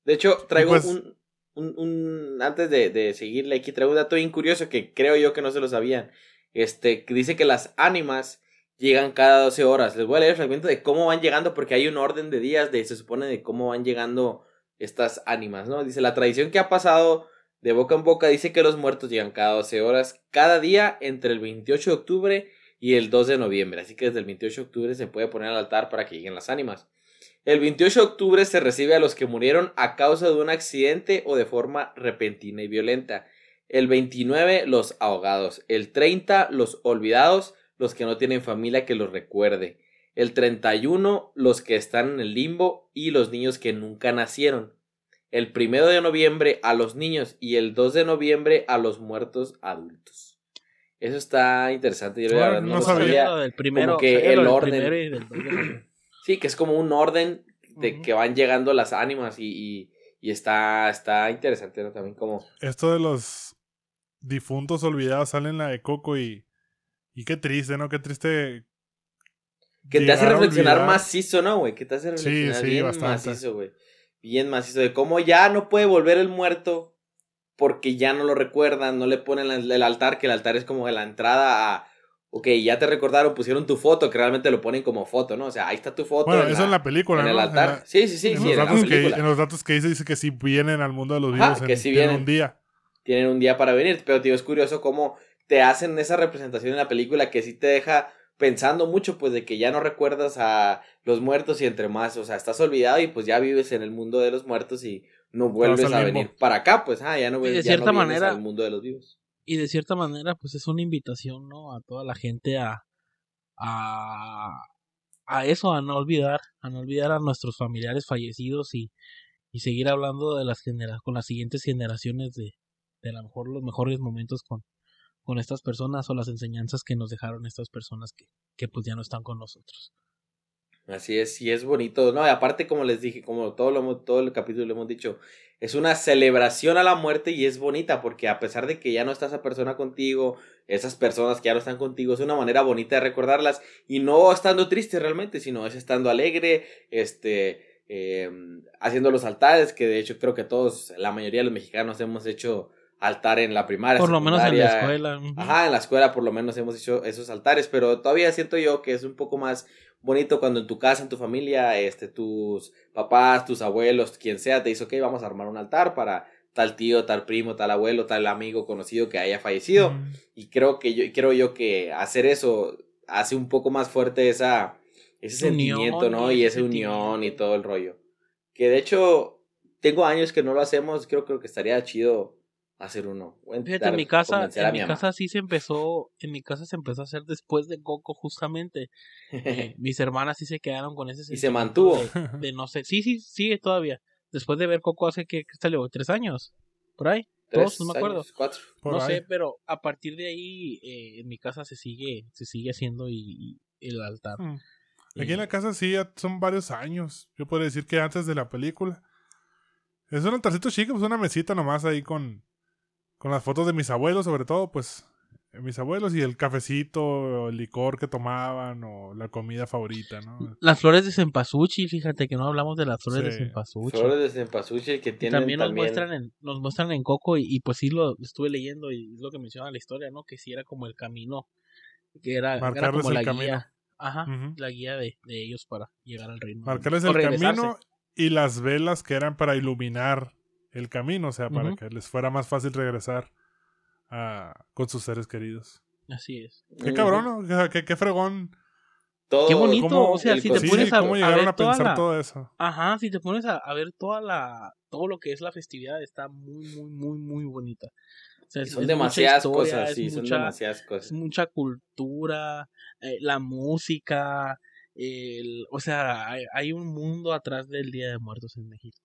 De hecho, traigo pues un, un, un, Antes de, de, seguirle aquí, traigo un dato bien curioso que creo yo que no se lo sabían. Este, dice que las ánimas llegan cada 12 horas. Les voy a leer el fragmento de cómo van llegando, porque hay un orden de días, de, se supone, de cómo van llegando estas ánimas, ¿no? Dice, la tradición que ha pasado de boca en boca dice que los muertos llegan cada 12 horas, cada día entre el 28 de octubre y el 2 de noviembre. Así que desde el 28 de octubre se puede poner al altar para que lleguen las ánimas. El 28 de octubre se recibe a los que murieron a causa de un accidente o de forma repentina y violenta. El 29 los ahogados. El 30 los olvidados, los que no tienen familia que los recuerde el 31 los que están en el limbo y los niños que nunca nacieron, el primero de noviembre a los niños y el 2 de noviembre a los muertos adultos. Eso está interesante. Yo no, sabía. Del primero, como que el orden. sí, que es como un orden de que van llegando las ánimas y, y, está, está interesante también como... Esto de los difuntos olvidados sale en la de Coco y... Y qué triste, ¿no? Qué triste que te hace reflexionar macizo, ¿no, güey? Que te hace reflexionar bien macizo, güey. Bien macizo. De cómo ya no puede volver el muerto porque ya no lo recuerdan, no le ponen el altar, que el altar es como la entrada a. Ok, ya te recordaron, pusieron tu foto, que realmente lo ponen como foto, ¿no? O sea, ahí está tu foto. Bueno, eso en la película, en el altar. sí, sí, sí. En, los datos que, en los datos que dice, dice que si vienen al mundo de los vivos que si tienen un día. Tienen un día para venir, pero tío, es curioso cómo te hacen esa representación en la película que sí te deja pensando mucho pues de que ya no recuerdas a los muertos y entre más, o sea, estás olvidado y pues ya vives en el mundo de los muertos y no vuelves a venir para acá, pues ah, ya no, de cierta manera, al mundo de los vivos. Y de cierta manera pues es una invitación, ¿no? A toda la gente a a a eso, a no olvidar, a no olvidar a nuestros familiares fallecidos y, y seguir hablando de las genera con las siguientes generaciones de, de a lo mejor los mejores momentos con, con estas personas o las enseñanzas que nos dejaron estas personas que, que pues ya no están con nosotros. Así es, y es bonito, ¿no? Y aparte, como les dije, como todo, lo, todo el capítulo le hemos dicho, es una celebración a la muerte y es bonita porque a pesar de que ya no está esa persona contigo, esas personas que ya no están contigo, es una manera bonita de recordarlas y no estando triste realmente, sino es estando alegre, este, eh, haciendo los altares, que de hecho creo que todos, la mayoría de los mexicanos hemos hecho altar en la primaria. Por lo menos en la escuela. Ajá, en la escuela por lo menos hemos hecho esos altares, pero todavía siento yo que es un poco más bonito cuando en tu casa, en tu familia, este, tus papás, tus abuelos, quien sea, te dice, ok, vamos a armar un altar para tal tío, tal primo, tal abuelo, tal amigo conocido que haya fallecido. Y creo que yo, creo yo que hacer eso hace un poco más fuerte esa, ese sentimiento, ¿no? Y, esa unión y todo el rollo. Que de hecho, tengo años que no lo hacemos, creo, creo que estaría chido hacer uno. Fíjate, en mi casa, en mi, casa sí se empezó, en mi casa se empezó a hacer después de Coco justamente. Eh, mis hermanas sí se quedaron con ese Y se mantuvo. De, no sé, sí, sí, sigue todavía. Después de ver Coco hace que, ¿qué salió? ¿Tres años? ¿Por ahí? ¿Dos? No me acuerdo. cuatro. no sé, pero a partir de ahí eh, en mi casa se sigue, se sigue haciendo y, el altar. Hmm. Aquí en la casa sí, son varios años. Yo puedo decir que antes de la película. Es un altarcito chico, pues una mesita nomás ahí con, con las fotos de mis abuelos, sobre todo, pues mis abuelos y el cafecito, el licor que tomaban o la comida favorita, ¿no? Las flores de cempasúchil, fíjate que no hablamos de las flores de cempasúchil. Flores de cempasúchil que tienen también nos muestran en nos muestran en Coco y, pues sí lo estuve leyendo y es lo que menciona la historia, ¿no? Que sí era como el camino que era, como la guía, ajá, la guía de, ellos para llegar al reino. Marcarles el camino y las velas que eran para iluminar el camino, o sea, para que les fuera más fácil regresar con sus seres queridos. Así es. Qué cabrón, ¿no? qué, qué fregón. Todo, qué bonito, o sea, si te pones a, ¿cómo llegaron a, pensar todo eso? Ajá, si te pones a, ver toda la, todo lo que es la festividad, está muy, muy, muy, muy bonita. son demasiadas cosas, sí, son demasiadas cosas. Es mucha cultura, eh, la música, el, o sea, hay, hay, un mundo atrás del Día de Muertos en México.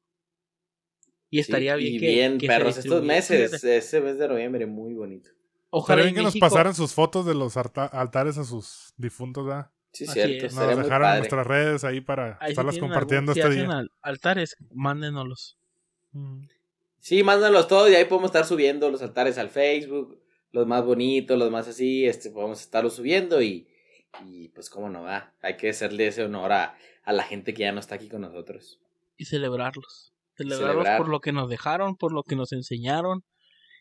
Y estaría bien y bien, perros, estos meses, ese mes de noviembre, muy bonito. Ojalá bien que nos pasaran sus fotos de los altares a sus difuntos, ¿verdad? Sí, cierto. Nos dejaron en nuestras redes ahí para estarlas compartiendo este día. altares, mándenoslos. Sí, mándenlos todos y ahí podemos estar subiendo los altares al Facebook, los más bonitos, los más así, este, podemos estarlos subiendo y, y pues cómo no va, hay que hacerle ese honor a, a la gente que ya no está aquí con nosotros. Y celebrarlos. Celebrarlos por lo que nos dejaron, por lo que nos enseñaron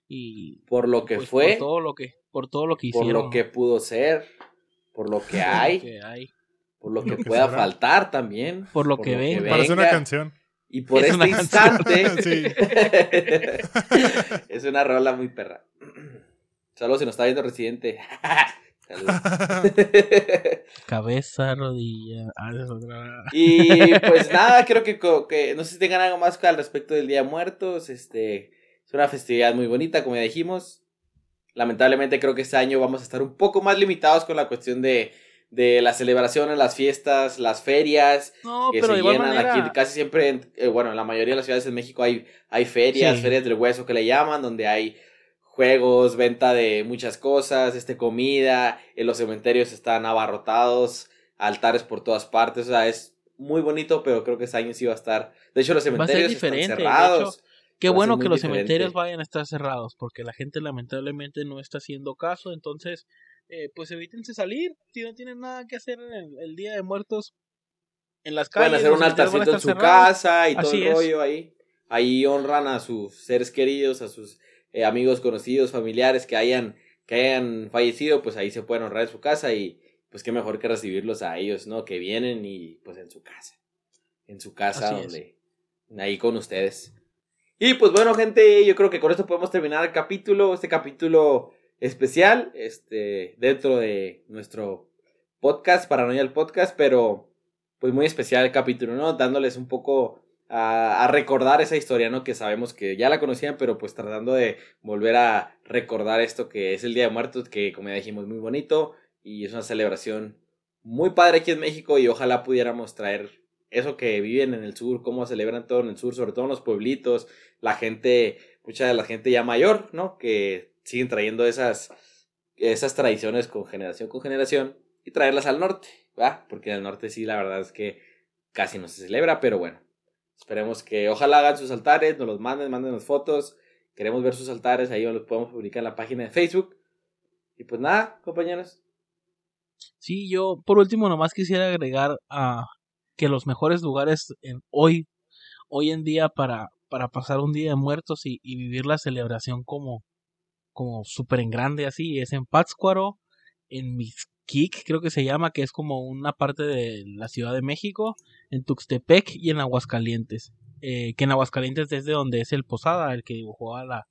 y por lo que pues, fue, por todo lo que, por todo lo que hicieron, por lo que pudo ser, por lo que hay, por lo que, pueda faltar también, por lo, que, ven. Parece una canción. Y por este instante. Es una rola muy perra. Solo se nos está viendo Residente. Cabeza, rodilla. Ah, y pues nada, creo que, que, no sé si tengan algo más al respecto del Día de Muertos. Este es una festividad muy bonita, como ya dijimos. Lamentablemente creo que este año vamos a estar un poco más limitados con la cuestión de, de las celebraciones, las fiestas, las ferias no, que pero se llenan aquí casi siempre, eh, bueno, en la mayoría de las ciudades en México hay, hay ferias, ferias del hueso que le llaman, donde hay juegos, venta de muchas cosas, este comida, en los cementerios están abarrotados, altares por todas partes, o sea, es muy bonito, pero creo que este año sí va a estar. De hecho, los cementerios están cerrados. qué bueno que los cementerios vayan a estar cerrados, porque la gente lamentablemente no está haciendo caso, entonces, eh, pues evítense salir, si no tienen nada que hacer en el, Día de Muertos en las calles. Pueden hacer un altarcito en su casa y todo el rollo ahí. Ahí honran a sus seres queridos, a sus eh, amigos conocidos, familiares que hayan, que hayan fallecido, pues ahí se pueden honrar en su casa y pues qué mejor que recibirlos a ellos, ¿no? Que vienen y pues en su casa. En su casa, donde, ahí con ustedes. Y pues bueno, gente, yo creo que con esto podemos terminar el capítulo, este capítulo especial, este, dentro de nuestro podcast, Paranoia el Podcast, pero pues muy especial el capítulo, ¿no? Dándoles un poco a, recordar esa historia, ¿no? Que sabemos que ya la conocían, pero pues tratando de volver a recordar esto que es el Día de Muertos, que como ya dijimos, muy bonito y es una celebración muy padre aquí en México y ojalá pudiéramos traer eso que viven en el sur, cómo celebran todo en el sur, sobre todo en los pueblitos, la gente, mucha de la gente ya mayor, ¿no? Que siguen trayendo esas, esas tradiciones con generación con generación y traerlas al norte, ¿va? Porque en el norte sí, la verdad es que casi no se celebra, pero bueno, Esperemos que ojalá hagan sus altares, nos los manden, manden fotos. Queremos ver sus altares, ahí los podemos publicar en la página de Facebook. Y pues nada, compañeros. Sí, yo por último nomás quisiera agregar a que los mejores lugares hoy, hoy en día para, para pasar un día de muertos y, vivir la celebración como, como súper en grande así, es en Pátzcuaro, en Mixquic creo que se llama, que es como una parte de la Ciudad de México, en Tuxtepec y en Aguascalientes. Eh, que en Aguascalientes es de donde es el Posada, el que dibujó a la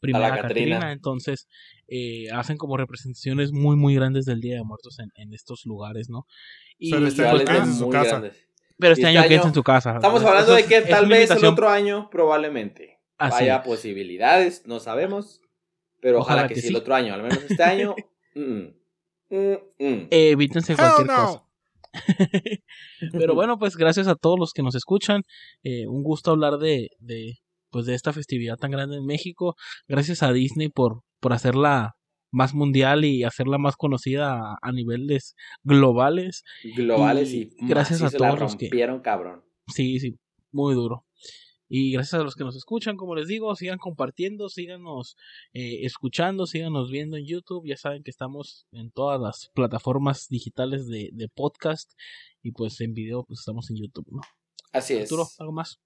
primera Catrina. Entonces, eh, hacen como representaciones muy, muy grandes del Día de Muertos en, estos lugares, ¿no? Y Pero este año en su casa. Pero este, año, quédense en su casa. Estamos hablando de que tal vez el otro año, probablemente. Haya posibilidades, no sabemos. Pero ojalá, que, sí el otro año, al menos este año. mm, mm, mm. Evítense cualquier cosa. Pero bueno, pues gracias a todos los que nos escuchan. Eh, un gusto hablar de, de, pues de esta festividad tan grande en México. Gracias a Disney por, por hacerla más mundial y hacerla más conocida a, niveles globales. Globales y, gracias a todos los que cabrón. Sí, sí, muy duro. Y gracias a los que nos escuchan, como les digo, sigan compartiendo, síganos eh, escuchando, síganos viendo en YouTube. Ya saben que estamos en todas las plataformas digitales de, de podcast y pues en video pues estamos en YouTube, ¿no? Así es. Arturo, ¿algo más?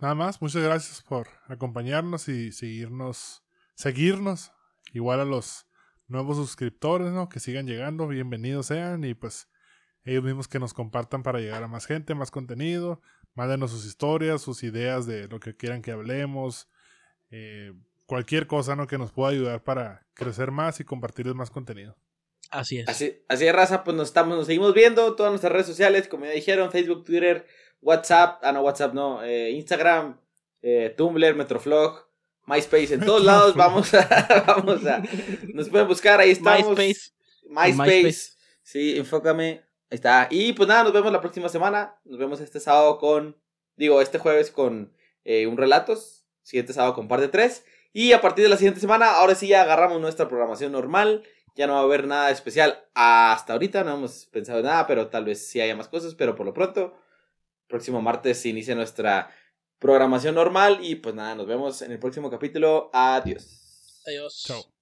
Nada más, muchas gracias por acompañarnos y seguirnos, seguirnos. Igual a los nuevos suscriptores, ¿no? Que sigan llegando, bienvenidos sean y pues ellos mismos que nos compartan para llegar a más gente, más contenido, Mándenos sus historias, sus ideas de lo que quieran que hablemos. Eh, cualquier cosa ¿no? que nos pueda ayudar para crecer más y compartirles más contenido. Así es. Así, así es, raza, pues nos estamos, nos seguimos viendo, todas nuestras redes sociales, como ya dijeron, Facebook, Twitter, WhatsApp, ah no, WhatsApp no, eh, Instagram, eh, Tumblr, Metroflog, MySpace, en todos lados vamos a, vamos a, nos pueden buscar, ahí estamos. MySpace. MySpace. MySpace. Sí, enfócame, Ahí está. Y pues nada, nos vemos la próxima semana. Nos vemos este sábado con. Digo, este jueves con eh, un relatos. Siguiente sábado con parte 3. Y a partir de la siguiente semana, ahora sí ya agarramos nuestra programación normal. Ya no va a haber nada especial hasta ahorita. No hemos pensado en nada, pero tal vez sí haya más cosas. Pero por lo pronto, próximo martes se inicia nuestra programación normal. Y pues nada, nos vemos en el próximo capítulo. Adiós. Adiós. Chao.